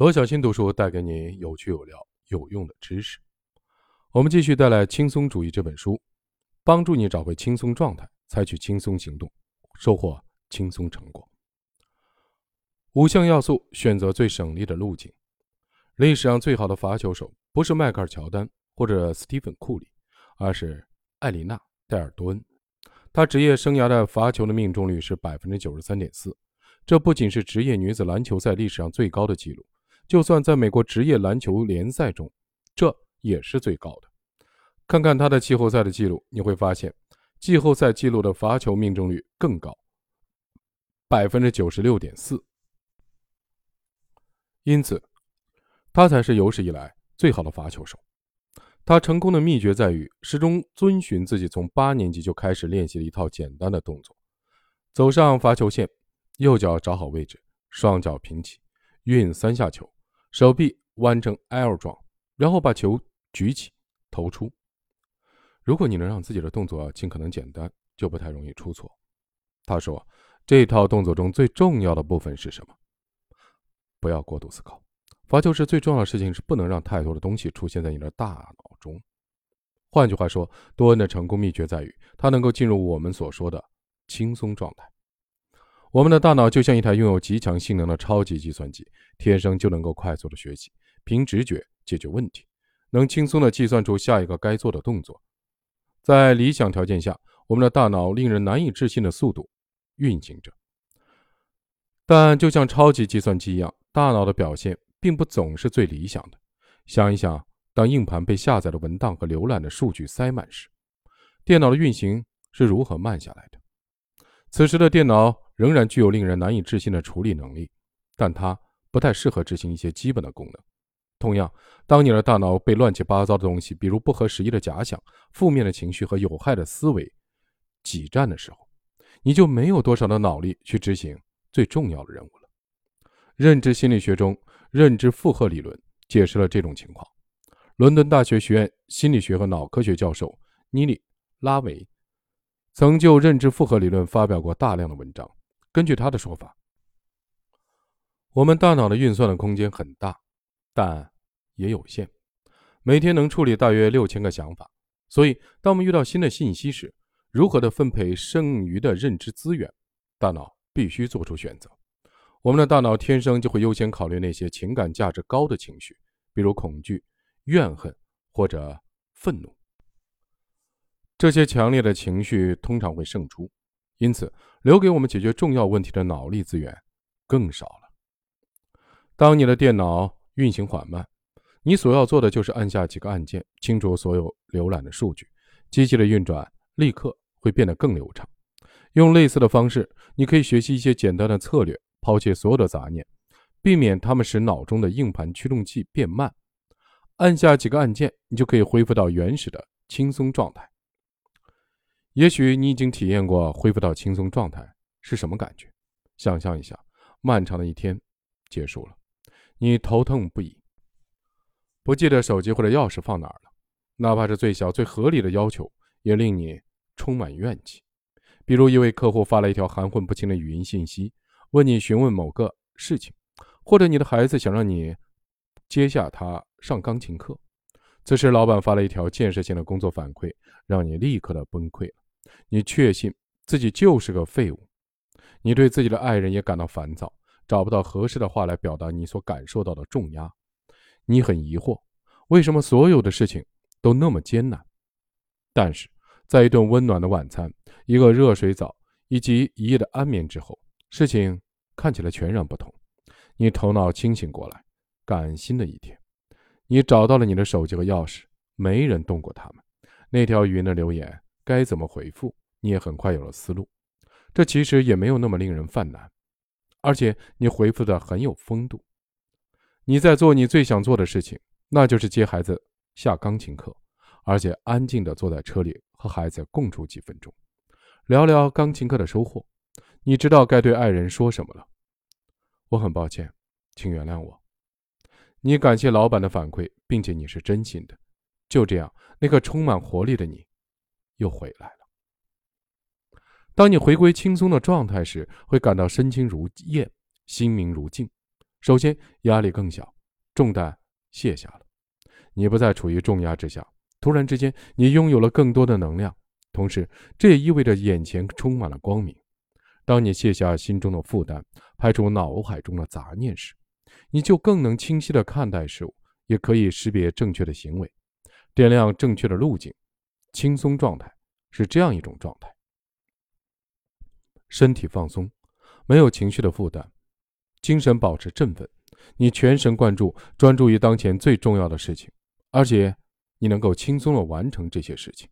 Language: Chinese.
罗小新读书带给你有趣有料、有用的知识。我们继续带来《轻松主义》这本书，帮助你找回轻松状态，采取轻松行动，收获轻松成果。五项要素，选择最省力的路径。历史上最好的罚球手不是迈克尔·乔丹或者斯蒂芬·库里，而是艾琳娜·戴尔多恩。她职业生涯的罚球的命中率是百分之九十三点四，这不仅是职业女子篮球赛历史上最高的纪录，就算在美国职业篮球联赛中，这也是最高的。看看他的季后赛的记录，你会发现，季后赛记录的罚球命中率更高，百分之九十六点四。因此，他才是有史以来最好的罚球手。他成功的秘诀在于始终遵循自己从八年级就开始练习的一套简单的动作：走上罚球线，右脚找好位置，双脚平起，运三下球，手臂弯成 L 状，然后把球举起投出。如果你能让自己的动作尽可能简单，就不太容易出错。他说：“这套动作中最重要的部分是什么？不要过度思考。”罚球时最重要的事情是不能让太多的东西出现在你的大脑中。换句话说，多恩的成功秘诀在于他能够进入我们所说的轻松状态。我们的大脑就像一台拥有极强性能的超级计算机，天生就能够快速的学习，凭直觉解决问题，能轻松的计算出下一个该做的动作。在理想条件下，我们的大脑令人难以置信的速度运行着。但就像超级计算机一样，大脑的表现。并不总是最理想的。想一想，当硬盘被下载的文档和浏览的数据塞满时，电脑的运行是如何慢下来的？此时的电脑仍然具有令人难以置信的处理能力，但它不太适合执行一些基本的功能。同样，当你的大脑被乱七八糟的东西，比如不合时宜的假想、负面的情绪和有害的思维挤占的时候，你就没有多少的脑力去执行最重要的任务了。认知心理学中。认知负荷理论解释了这种情况。伦敦大学学院心理学和脑科学教授尼里·拉维曾就认知负荷理论发表过大量的文章。根据他的说法，我们大脑的运算的空间很大，但也有限，每天能处理大约六千个想法。所以，当我们遇到新的信息时，如何的分配剩余的认知资源，大脑必须做出选择。我们的大脑天生就会优先考虑那些情感价值高的情绪，比如恐惧、怨恨或者愤怒。这些强烈的情绪通常会胜出，因此留给我们解决重要问题的脑力资源更少了。当你的电脑运行缓慢，你所要做的就是按下几个按键，清除所有浏览的数据，机器的运转立刻会变得更流畅。用类似的方式，你可以学习一些简单的策略。抛弃所有的杂念，避免它们使脑中的硬盘驱动器变慢。按下几个按键，你就可以恢复到原始的轻松状态。也许你已经体验过恢复到轻松状态是什么感觉。想象一下，漫长的一天结束了，你头疼不已，不记得手机或者钥匙放哪儿了。哪怕是最小、最合理的要求，也令你充满怨气。比如，一位客户发了一条含混不清的语音信息。问你询问某个事情，或者你的孩子想让你接下他上钢琴课，此时老板发了一条建设性的工作反馈，让你立刻的崩溃了。你确信自己就是个废物，你对自己的爱人也感到烦躁，找不到合适的话来表达你所感受到的重压。你很疑惑，为什么所有的事情都那么艰难？但是在一顿温暖的晚餐、一个热水澡以及一夜的安眠之后。事情看起来全然不同。你头脑清醒过来，感新的一天，你找到了你的手机和钥匙，没人动过它们。那条语音的留言该怎么回复？你也很快有了思路。这其实也没有那么令人犯难，而且你回复的很有风度。你在做你最想做的事情，那就是接孩子下钢琴课，而且安静地坐在车里和孩子共处几分钟，聊聊钢琴课的收获。你知道该对爱人说什么了？我很抱歉，请原谅我。你感谢老板的反馈，并且你是真心的。就这样，那个充满活力的你又回来了。当你回归轻松的状态时，会感到身轻如燕，心明如镜。首先，压力更小，重担卸下了，你不再处于重压之下。突然之间，你拥有了更多的能量，同时，这也意味着眼前充满了光明。当你卸下心中的负担，排除脑海中的杂念时，你就更能清晰地看待事物，也可以识别正确的行为，点亮正确的路径。轻松状态是这样一种状态：身体放松，没有情绪的负担。精神保持振奋，你全神贯注，专注于当前最重要的事情，而且你能够轻松的完成这些事情。